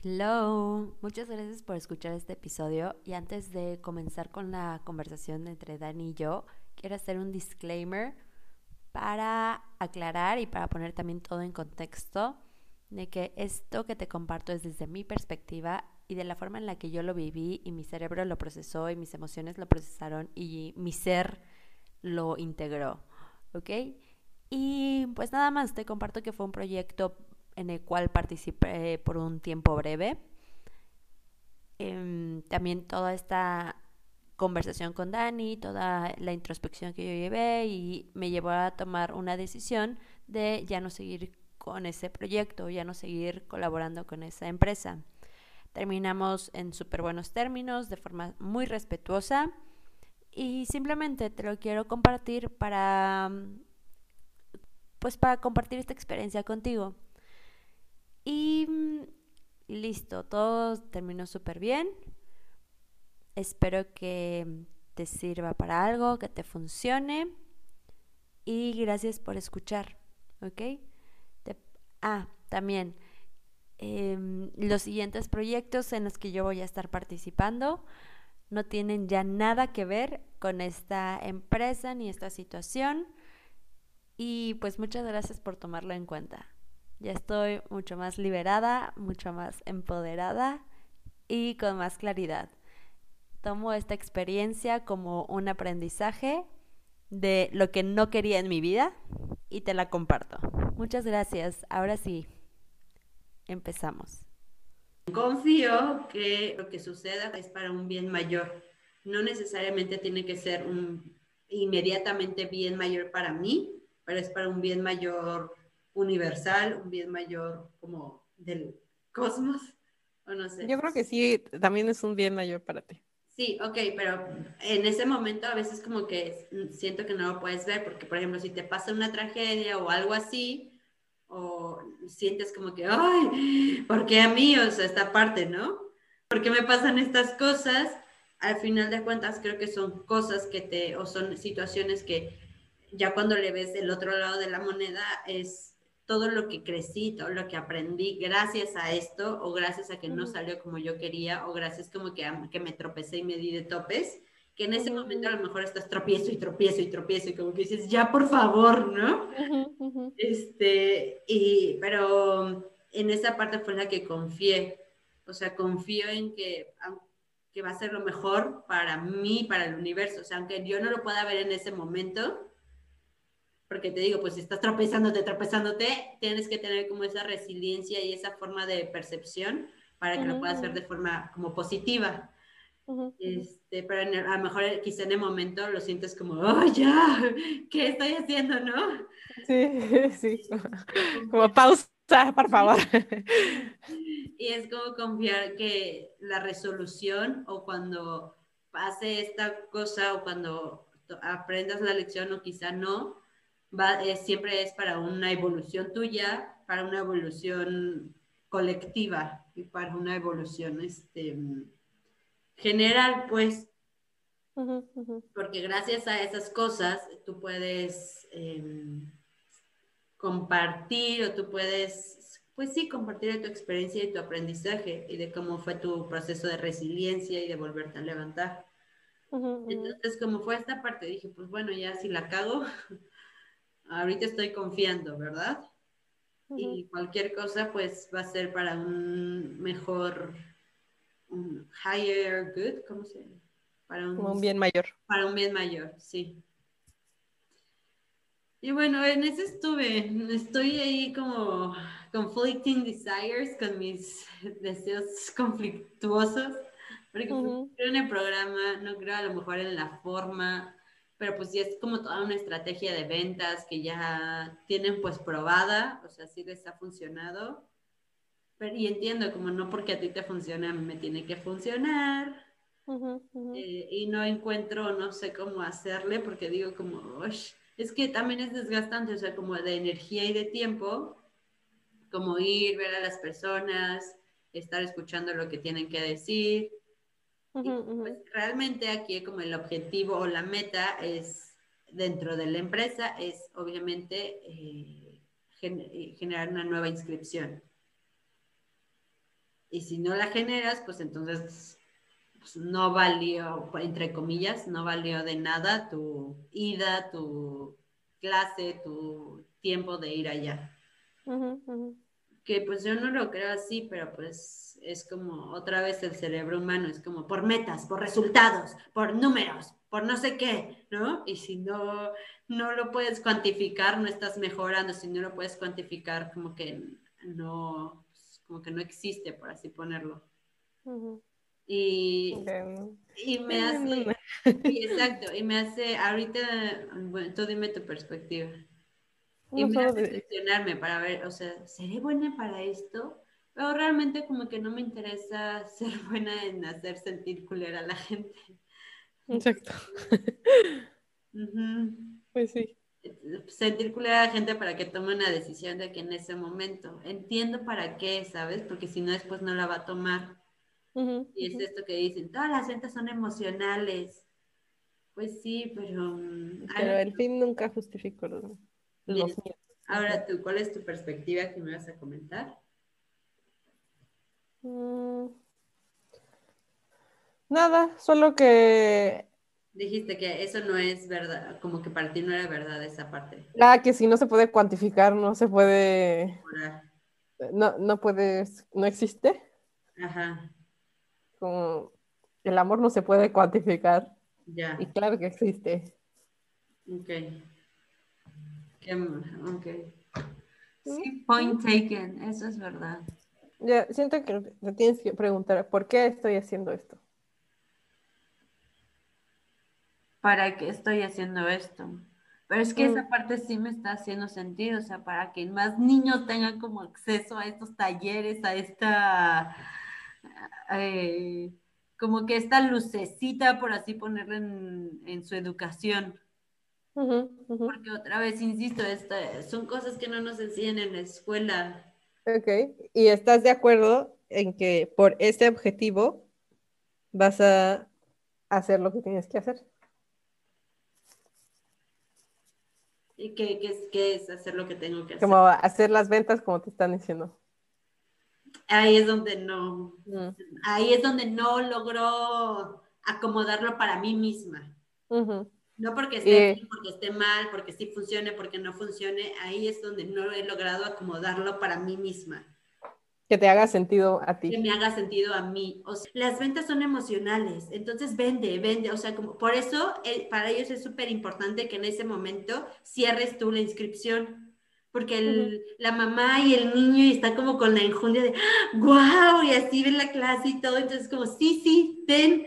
Hello, muchas gracias por escuchar este episodio y antes de comenzar con la conversación entre Dani y yo, quiero hacer un disclaimer para aclarar y para poner también todo en contexto de que esto que te comparto es desde mi perspectiva y de la forma en la que yo lo viví y mi cerebro lo procesó y mis emociones lo procesaron y mi ser lo integró, ¿ok? Y pues nada más, te comparto que fue un proyecto en el cual participé por un tiempo breve. Em, también toda esta conversación con Dani, toda la introspección que yo llevé y me llevó a tomar una decisión de ya no seguir con ese proyecto, ya no seguir colaborando con esa empresa. Terminamos en súper buenos términos, de forma muy respetuosa y simplemente te lo quiero compartir para pues para compartir esta experiencia contigo. Y mm, listo, todo terminó súper bien. Espero que te sirva para algo, que te funcione. Y gracias por escuchar, ¿ok? ah, también em, los siguientes proyectos en los que yo voy a estar participando no tienen ya nada que ver con esta empresa ni esta situación. Y pues muchas gracias por tomarlo en cuenta. Ya estoy mucho más liberada, mucho más empoderada y con más claridad. Tomo esta experiencia como un aprendizaje de lo que no quería en mi vida y te la comparto. Muchas gracias. Ahora sí, empezamos. Confío que lo que suceda es para un bien mayor. No necesariamente tiene que ser un inmediatamente bien mayor para mí, pero es para un bien mayor universal, un bien mayor como del cosmos, o no sé. Yo creo que sí, también es un bien mayor para ti. Sí, ok, pero en ese momento a veces como que siento que no lo puedes ver, porque por ejemplo, si te pasa una tragedia o algo así, o sientes como que, ay, ¿por qué a mí? O sea, esta parte, ¿no? ¿Por qué me pasan estas cosas? Al final de cuentas, creo que son cosas que te, o son situaciones que ya cuando le ves el otro lado de la moneda es todo lo que crecí, todo lo que aprendí gracias a esto o gracias a que no salió como yo quería o gracias como que, que me tropecé y me di de topes, que en ese momento a lo mejor estás tropiezo y tropiezo y tropiezo y como que dices, ya por favor, ¿no? Este, y, pero en esa parte fue la que confié, o sea, confío en que, que va a ser lo mejor para mí, para el universo, o sea, aunque yo no lo pueda ver en ese momento, porque te digo, pues si estás tropezándote, tropezándote, tienes que tener como esa resiliencia y esa forma de percepción para que lo puedas ver de forma como positiva. este, pero a lo mejor quizá en el momento lo sientes como, oh, ya, ¿qué estoy haciendo, no? Sí, sí, como pausa, por favor. Y es como confiar que la resolución o cuando pase esta cosa o cuando aprendas la lección o quizá no, siempre es para una evolución tuya, para una evolución colectiva y para una evolución este, general, pues. Porque gracias a esas cosas tú puedes em, compartir o tú puedes, pues sí, compartir tu experiencia y tu aprendizaje y de cómo fue tu proceso de resiliencia y de volverte a levantar. Entonces, como fue esta parte, dije, pues bueno, ya si la cago, ahorita estoy confiando, ¿verdad? Y cualquier cosa pues va a ser para un mejor, un higher good, ¿cómo se llama? Para un, bien mayor. Para un bien mayor, sí. Y bueno, en eso estuve. Estoy ahí como conflicting desires con mis deseos conflictuosos. Porque no creo en el programa, no creo a lo mejor en la forma, pero pues sí es como toda una estrategia de ventas que ya tienen pues probada, o sea, sí les ha funcionado. Pero, y entiendo como no porque a ti te funciona, a mí me tiene que funcionar. Eh, y no encuentro, no sé cómo hacerle, porque digo como, es que también es desgastante, o sea, como de energía y de tiempo, como ir, ver a las personas, estar escuchando lo que tienen que decir, pues, realmente aquí como el objetivo o la meta es dentro de la empresa es obviamente eh, eh, generar una nueva inscripción. Y si no la generas, pues entonces pues, no valió, entre comillas, no valió de nada tu ida, tu clase, tu tiempo de ir allá. Que pues yo no lo creo así, pero pues es como otra vez el cerebro humano, es como por metas, por resultados, por números, por no sé qué, ¿no? Y si no, no lo puedes cuantificar, no estás mejorando, si no lo puedes cuantificar, como que no, como que no existe, por así ponerlo. Y, y me hace, exacto, y me hace, ahorita, bueno, tú dime tu perspectiva. Y me hace cuestionarme para ver, o sea, ¿seré buena para esto? Pero realmente como que no me interesa ser buena en hacer sentir culera a la gente. Exacto. Pues sí. Sentir culera a la gente para que tome una decisión de que en ese momento. Entiendo para qué, ¿sabes? Porque si no, después no la va a tomar. y es esto que dicen, todas las ventas son emocionales. Pues sí, pero... Mm, pero el fin nunca justificó los, Ahora tú, ¿cuál es tu perspectiva que me vas a comentar? Mm. Nada, solo que... Dijiste que eso no es verdad, como que para ti no era verdad esa parte. Ah, que si no se puede cuantificar, no se puede... No, no puede, no existe. Ajá. Como el amor no se puede cuantificar. Ya. Y claro que existe. Ok. Ok. Sí, point taken, eso es verdad. Ya, siento que te tienes que preguntar, ¿por qué estoy haciendo esto? ¿Para qué estoy haciendo esto? Pero es que esa mm. parte sí me está haciendo sentido, o sea, para que más niños tengan como acceso a estos talleres, a esta, eh, como que esta lucecita, por así ponerla en, en su educación. Porque otra vez, insisto, esta, son cosas que no nos enseñan en la escuela. Ok, ¿y estás de acuerdo en que por este objetivo vas a hacer lo que tienes que hacer? ¿Y qué, qué, qué es hacer lo que tengo que hacer? Como hacer las ventas como te están diciendo. Ahí es donde no, mm. ahí es donde no logro acomodarlo para mí misma. No porque esté bien, porque esté mal, porque sí funcione, porque no funcione, ahí es donde no he logrado acomodarlo para mí misma. Que te haga sentido a ti. Que me haga sentido a mí. O sea, las ventas son emocionales, entonces vende, vende. O sea, como, por eso eh, para ellos es súper importante que en ese momento cierres tú la inscripción. Porque la mamá y el niño están como con la enjundia de, wow, y así ven la clase y todo. Entonces, como, sí, sí, ven.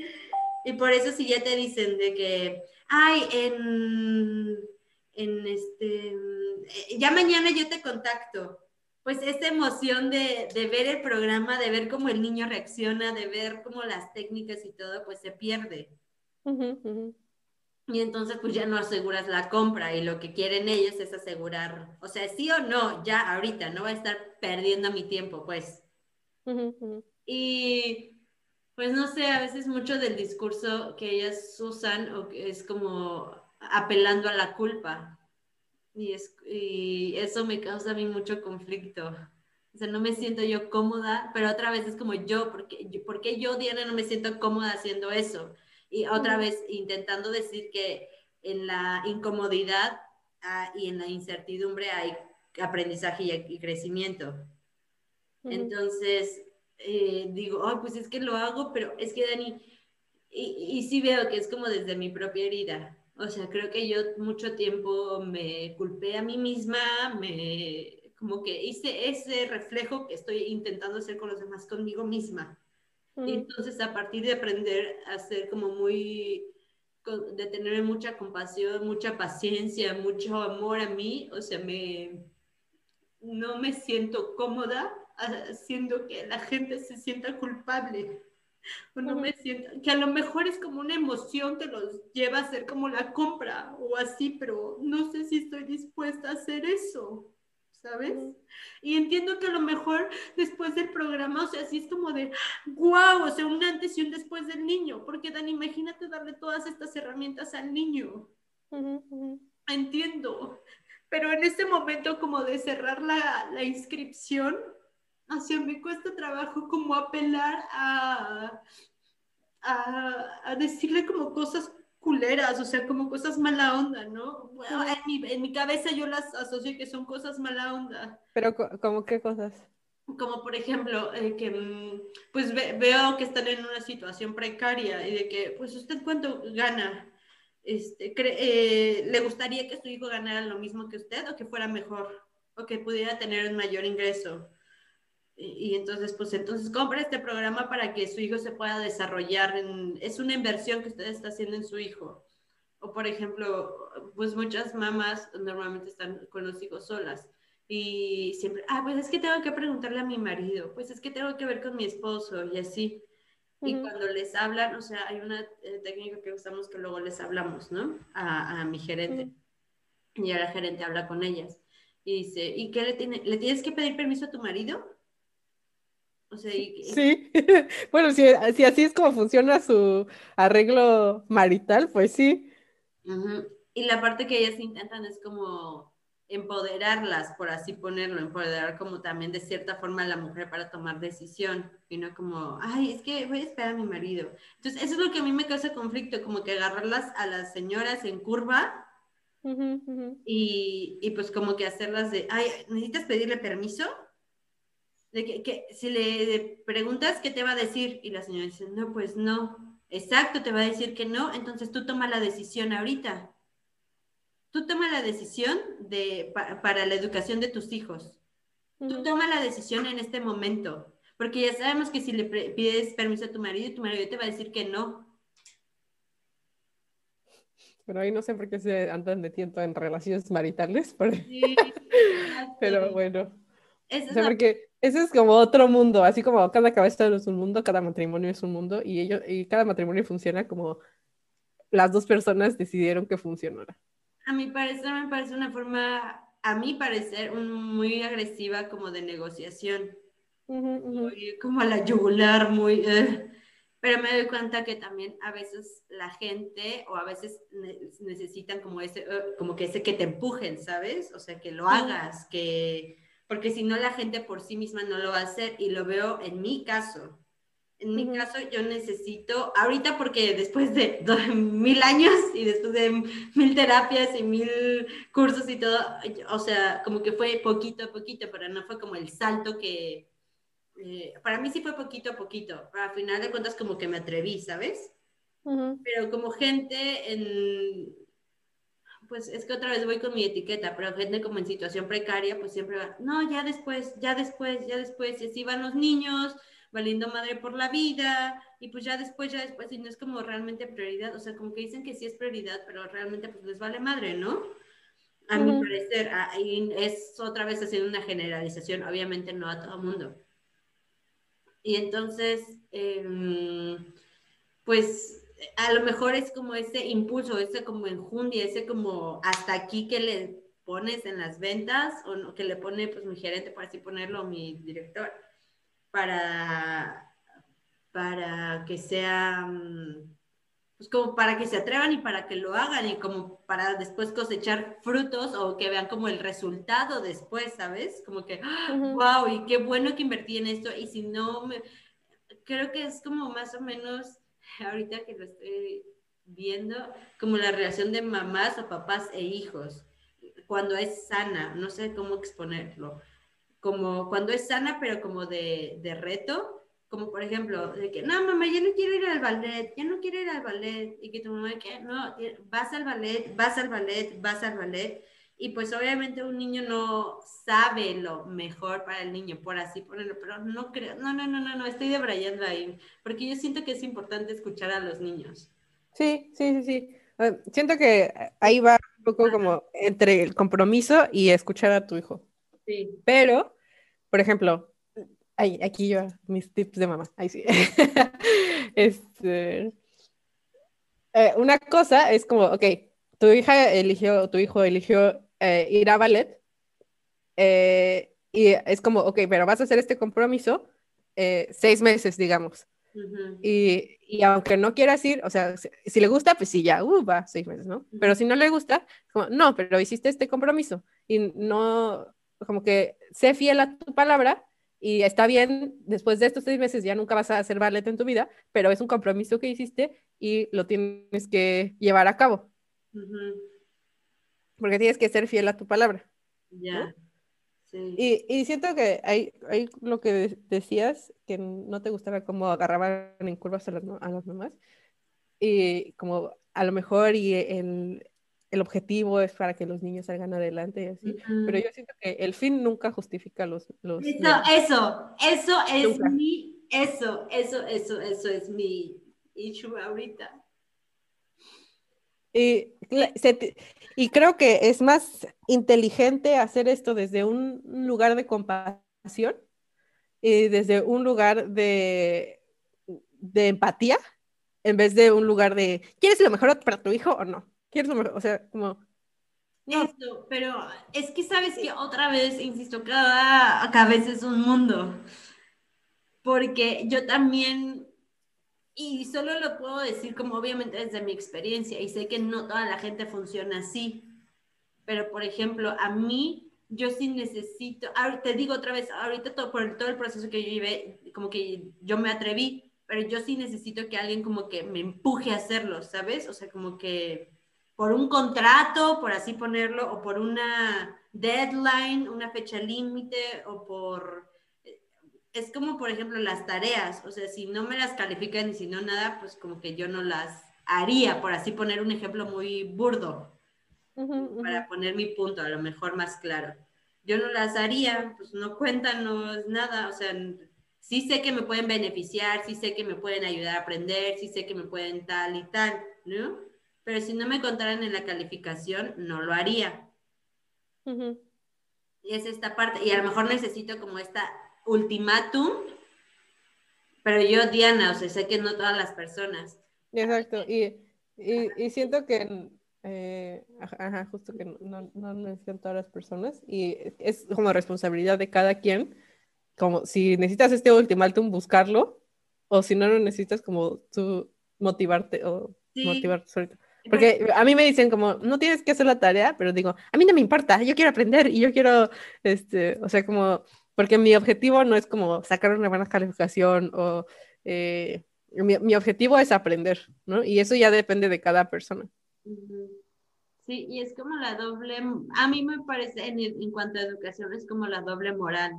Y por eso si ya te dicen de que, ay, en, en este, eh, ya mañana yo te contacto. Pues esa emoción de, ver el programa, de ver cómo el niño reacciona, de ver cómo las técnicas y todo, pues se pierde. Y entonces pues ya no aseguras la compra y lo que quieren ellos es asegurar, o sea, sí o no, ya ahorita, no va a estar perdiendo mi tiempo, pues. Y pues no sé, a veces mucho del discurso que ellas usan o que es como apelando a la culpa. Y, es, y eso me causa a mí mucho conflicto. O sea, no me siento yo cómoda, pero otra vez es como yo, porque yo, porque yo, Diana, no me siento cómoda haciendo eso. Y otra vez intentando decir que en la incomodidad ah, y en la incertidumbre hay aprendizaje y, crecimiento. Entonces, eh, digo, oh, pues es que lo hago, pero es que Dani, y, y sí veo que es como desde mi propia herida. O sea, creo que yo mucho tiempo me culpé a mí misma, me como que hice ese reflejo que estoy intentando hacer con los demás conmigo misma. Y entonces a partir de aprender a ser como muy, de tener mucha compasión, mucha paciencia, mucho amor a mí, o sea, me, no me siento cómoda haciendo que la gente se sienta culpable. O no me siento, que a lo mejor es como una emoción que los lleva a hacer como la compra o así, pero no sé si estoy dispuesta a hacer eso, ¿sabes? Y entiendo que a lo mejor después del programa, o sea, así es como de, wow, o sea, un antes y un después del niño, porque Dan, imagínate darle todas estas herramientas al niño. Entiendo, pero en ese momento como de cerrar la, la inscripción, o sea, me cuesta trabajo como apelar a, a, a decirle como cosas culeras, o sea, como cosas mala onda, ¿no? Bueno, en, mi, en mi cabeza yo las asocio que son cosas mala onda. Pero, ¿cómo qué cosas? Como por ejemplo, eh, que mm, pues ve- veo que están en una situación precaria y de que, pues usted cuánto gana, este, eh, ¿le gustaría que su hijo ganara lo mismo que usted o que fuera mejor o que pudiera tener un mayor ingreso? Y, entonces, pues entonces compra este programa para que su hijo se pueda desarrollar. En, es una inversión que usted está haciendo en su hijo. O por ejemplo, pues muchas mamás normalmente están con los hijos solas y siempre, ah, pues es que tengo que preguntarle a mi marido, pues es que tengo que ver con mi esposo y así. Y cuando les hablan, o sea, hay una eh, técnica que usamos que luego les hablamos, ¿no? A, a mi gerente. Y ahora la gerente habla con ellas. Y dice, ¿y qué le tiene? ¿Le tienes que pedir permiso a tu marido? O sea, y, y- Sí, bueno, si, si así es como funciona su arreglo marital, pues sí. Y la parte que ellas intentan es como empoderarlas, por así ponerlo, empoderar como también de cierta forma a la mujer para tomar decisión, y no como, ay, es que voy a esperar a mi marido. Entonces, eso es lo que a mí me causa conflicto, como que agarrarlas a las señoras en curva y, y pues como que hacerlas de, ay, ¿necesitas pedirle permiso? De que, que si le preguntas, ¿qué te va a decir? Y la señora dice, no, pues no. Exacto, te va a decir que no, entonces tú toma la decisión ahorita. Tú toma la decisión de, pa- para la educación de tus hijos. Tú toma la decisión en este momento, porque ya sabemos que si le pides permiso a tu marido, tu marido te va a decir que no. Pero ahí no sé por qué se andan metiendo en relaciones maritales, pero, Sí, pero bueno. Esa O es sea, la porque ese es como otro mundo, así como cada cabeza es un mundo, cada matrimonio es un mundo, y ellos, y cada matrimonio funciona como las dos personas decidieron que funcionara. A mi parecer me parece una forma, a mi parecer, un- muy agresiva como de negociación, muy como a la yugular, muy... eh. Pero me doy cuenta que también a veces la gente o a veces ne- necesitan como ese, eh, como que ese que te empujen, ¿sabes? O sea, que lo hagas, que... Porque si no, la gente por sí misma no lo va a hacer y lo veo en mi caso. En mi caso, yo necesito, ahorita porque después de do- mil años y después de mil terapias y mil cursos y todo, o sea, como que fue poquito a poquito, pero no fue como el salto que, eh, para mí sí fue poquito a poquito, pero al final de cuentas como que me atreví, ¿sabes? Ujú. Pero como gente en, pues es que otra vez voy con mi etiqueta, pero gente como en situación precaria, pues siempre va, no, ya después, ya después, ya después, y así van los niños, valiendo madre por la vida, y pues ya después, ya después, y no es como realmente prioridad, o sea, como que dicen que sí es prioridad, pero realmente pues les vale madre, ¿no? A mi parecer, ahí es otra vez haciendo una generalización, obviamente no a todo mundo. Y entonces, em, pues a lo mejor es como ese impulso, ese como enjundia, ese como hasta aquí que le pones en las ventas o no, que le pone pues mi gerente, por así ponerlo, mi director, para, para que sea, mm, pues como para que se atrevan y para que lo hagan y como para después cosechar frutos o que vean como el resultado después, ¿sabes? Como que, wow, y qué bueno que invertí en esto. Y si no, me, creo que es como más o menos, ahorita que lo estoy viendo, como la relación de mamás o papás e hijos, cuando es sana, no sé cómo exponerlo, como cuando es sana, pero como de, de reto, como por ejemplo, de que, no, mamá, ya no quiero ir al ballet, ya no quiero ir al ballet, y que tu mamá, que no, vas al ballet, vas al ballet, vas al ballet, y pues obviamente un niño no sabe lo mejor para el niño, por así ponerlo, pero no creo, no, no, no, no, no, estoy debrayando ahí, porque yo siento que es importante escuchar a los niños. Sí, sí, sí, sí. Ah, Siento que ahí va un poco como entre el compromiso y escuchar a tu hijo. Sí. Pero, por ejemplo, ay, aquí yo, mis tips de mamá. Ahí sí. Este, eh, una cosa es como, ok, tu hija eligió, tu hijo eligió eh, ir a ballet. eh, y es como, ok, pero vas a hacer este compromiso eh, seis meses, digamos. Y, y aunque no quieras ir, o sea, si, si le gusta, pues sí, ya, uh, va, seis meses, ¿no? Pero si no le gusta, como, no, pero hiciste este compromiso y no, como que sé fiel a tu palabra y está bien, después de estos seis meses ya nunca vas a hacer ballet en tu vida, pero es un compromiso que hiciste y lo tienes que llevar a cabo. Porque tienes que ser fiel a tu palabra. Ya. Sí. Y, y, siento que hay, hay lo que decías, que no te gustaba cómo agarraban en curvas a las, a las mamás, y como a lo mejor y el, el objetivo es para que los niños salgan adelante y así, pero yo siento que el fin nunca justifica los... los eso, eso, eso es mi, eso, eso, eso, eso es mi issue ahorita. Y, y creo que es más inteligente hacer esto desde un lugar de compasión y desde un lugar de, de empatía en vez de un lugar de ¿quieres lo mejor para tu hijo o no? ¿Quieres lo O sea, como... Esto, pero es que sabes que otra vez, insisto, cada cabeza es un mundo. Porque yo también, y solo lo puedo decir como obviamente desde mi experiencia, y sé que no toda la gente funciona así, pero por ejemplo, a mí, yo sí necesito, te digo otra vez, ahorita todo, por todo el proceso que yo llevé, como que yo me atreví, pero yo sí necesito que alguien como que me empuje a hacerlo, ¿sabes? O sea, como que por un contrato, por así ponerlo, o por una deadline, una fecha límite, o por... Es como, por ejemplo, las tareas, o sea, si no me las califican y si no nada, pues como que yo no las haría, por así poner un ejemplo muy burdo, para poner mi punto a lo mejor más claro. Yo no las haría, pues no cuentan, no es nada, o sea, sí sé que me pueden beneficiar, sí sé que me pueden ayudar a aprender, sí sé que me pueden tal y tal, ¿no? pero si no me contaran en la calificación, no lo haría. Y es esta parte, y a lo mejor necesito como esta ultimátum, pero yo, Diana, o sea, sé que no todas las personas. Exacto, y, y, siento que, eh, ajá, justo que no, no necesitan todas las personas, y es como responsabilidad de cada quien, como si necesitas este ultimátum, buscarlo, o si no lo necesitas, como tú motivarte o motivarte solito. Porque a mí me dicen como, no tienes que hacer la tarea, pero digo, a mí no me importa, yo quiero aprender y yo quiero, este, o sea, como, porque mi objetivo no es como sacar una buena calificación o eh, mi, objetivo es aprender, ¿no? Y eso ya depende de cada persona. Sí, y es como la doble, a mí me parece, en, en cuanto a educación, es como la doble moral.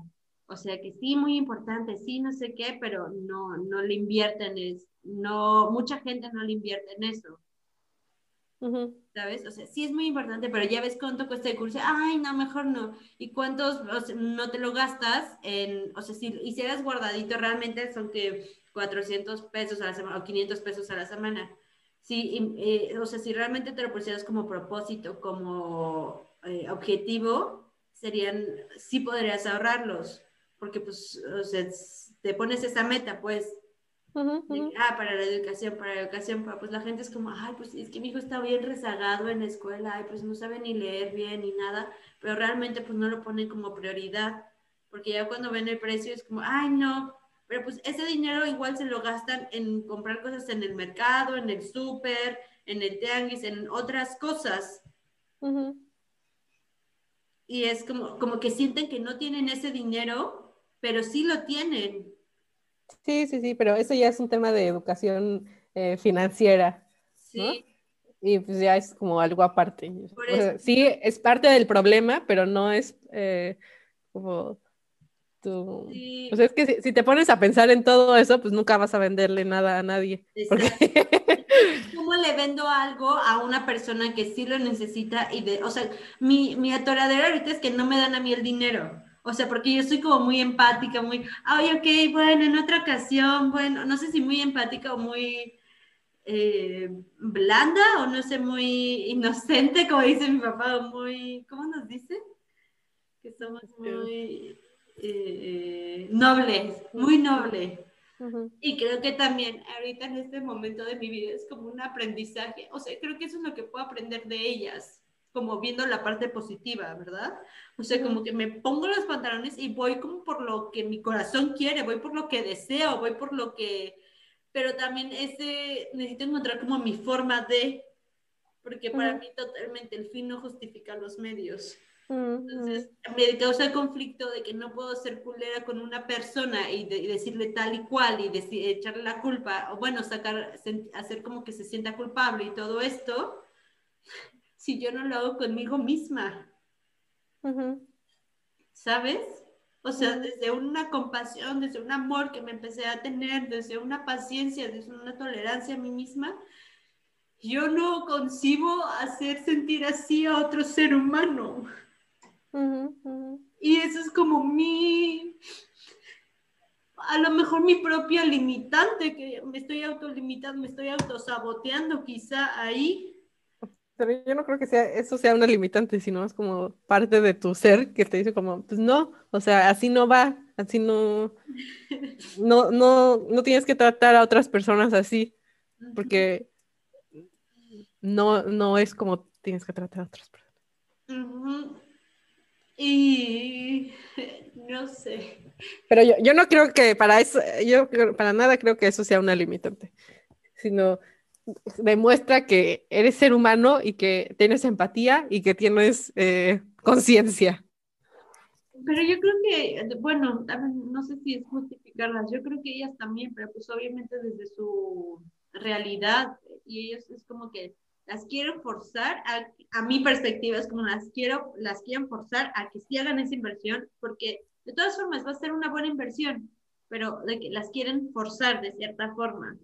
O sea que sí, muy importante, sí, no sé qué, pero no, no le invierten, es, no, mucha gente no le invierte en eso. ¿Sabes? O sea, sí es muy importante, pero ya ves cuánto cuesta el curso. Ay, no, mejor no. ¿Y cuántos no te lo gastas en, o sea, si hicieras guardadito, realmente son que 400 pesos a la semana o 500 pesos a la semana. Sí, eh, o sea, si realmente te lo pusieras como propósito, como eh, objetivo, serían, sí podrías ahorrarlos, porque pues, o sea, te pones esa meta, pues, ah, para la educación, para la educación, pues la gente es como, ay, pues es que mi hijo está bien rezagado en la escuela, ay, pues no sabe ni leer bien ni nada, pero realmente pues no lo ponen como prioridad, porque ya cuando ven el precio es como, ay, no, pero pues ese dinero igual se lo gastan en comprar cosas en el mercado, en el súper, en el tianguis, en otras cosas. Y es como, como que sienten que no tienen ese dinero, pero sí lo tienen. Sí, sí, sí, pero eso ya es un tema de educación eh, financiera. Sí. Y pues ya es como algo aparte. sí, es parte del problema, pero no es eh, como tú. O sea, es que si, te pones a pensar en todo eso, pues nunca vas a venderle nada a nadie. ¿Cómo le vendo algo a una persona que sí lo necesita? y de, O sea, mi, mi atoradera ahorita es que no me dan a mí el dinero. O sea, porque yo soy como muy empática, muy, ay, ok, bueno, en otra ocasión, bueno, no sé si muy empática o muy eh, blanda o no sé, muy inocente, como dice mi papá, o muy, ¿cómo nos dice? Que somos muy eh, nobles, muy nobles. Y creo que también ahorita en este momento de mi vida es como un aprendizaje, o sea, creo que eso es lo que puedo aprender de ellas, como viendo la parte positiva, ¿verdad? O sea, como que me pongo los pantalones y voy como por lo que mi corazón quiere, voy por lo que deseo, voy por lo que... Pero también ese, necesito encontrar como mi forma de... Porque para mí totalmente el fin no justifica los medios. Entonces, me causa el conflicto de que no puedo ser culera con una persona y, de, y decirle tal y cual y decir, echarle la culpa, o bueno, sacar, hacer como que se sienta culpable y todo esto, si yo no lo hago conmigo misma. ¿Sabes? O sea, desde una compasión, desde un amor que me empecé a tener, desde una paciencia, desde una tolerancia a mí misma, yo no concibo hacer sentir así a otro ser humano. Y eso es como mi, a lo mejor mi propia limitante, que me estoy autolimitando, me estoy autosaboteando quizá ahí. Pero yo no creo que sea, eso sea una limitante, sino es como parte de tu ser que te dice como, pues no, o sea, así no va, así no, no, no, no tienes que tratar a otras personas así, porque no, no es como tienes que tratar a otras personas. Y no sé. Pero yo, yo no creo que para eso, yo para nada creo que eso sea una limitante, sino demuestra que eres ser humano y que tienes empatía y que tienes eh, conciencia. Pero yo creo que, bueno, no sé si es justificarlas, yo creo que ellas también, pero pues obviamente desde su realidad y ellos es como que las quiero forzar, a, a mi perspectiva es como las quiero, las quieren forzar a que sí hagan esa inversión, porque de todas formas va a ser una buena inversión, pero de que las quieren forzar de cierta forma.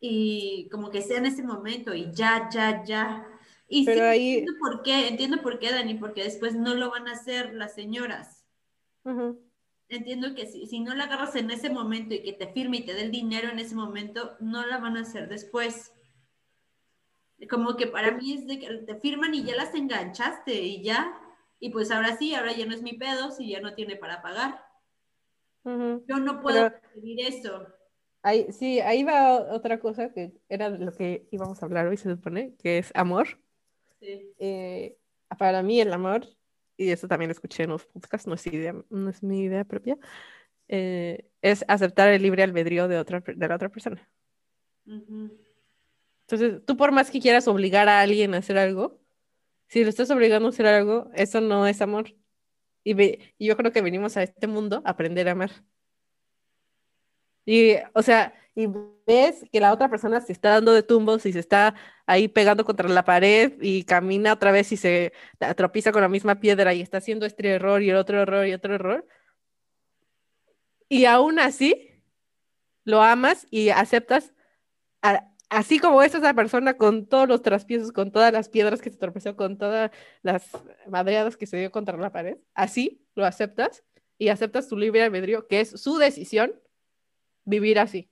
Y como que sea en ese momento y ya, ya, ya. Y pero sí, ahí... entiendo por qué, entiendo por qué, Dani, porque después no lo van a hacer las señoras. Entiendo que si, si no la agarras en ese momento y que te firme y te dé el dinero en ese momento, no la van a hacer después. Como que para mí es de que te firman y ya las enganchaste y ya. Y pues ahora sí, ahora ya no es mi pedo si ya no tiene para pagar. Yo no puedo pedir eso. Ahí, sí, ahí va otra cosa que era lo que íbamos a hablar hoy, se supone, que es amor. Sí. Eh, para mí el amor, y eso también lo escuché en los podcasts, no es, idea, no es mi idea propia, eh, es aceptar el libre albedrío de, otra, de la otra persona. Entonces, tú por más que quieras obligar a alguien a hacer algo, si lo estás obligando a hacer algo, eso no es amor. Y, ve, y yo creo que venimos a este mundo a aprender a amar. Y, o sea, y ves que la otra persona se está dando de tumbos y se está ahí pegando contra la pared y camina otra vez y se tropieza con la misma piedra y está haciendo este error y el otro error y otro error. Y aún así, lo amas y aceptas así como es esa persona con todos los traspiezos, con todas las piedras que se tropezó, con todas las madreadas que se dio contra la pared, así lo aceptas y aceptas tu libre albedrío, que es su decisión vivir así.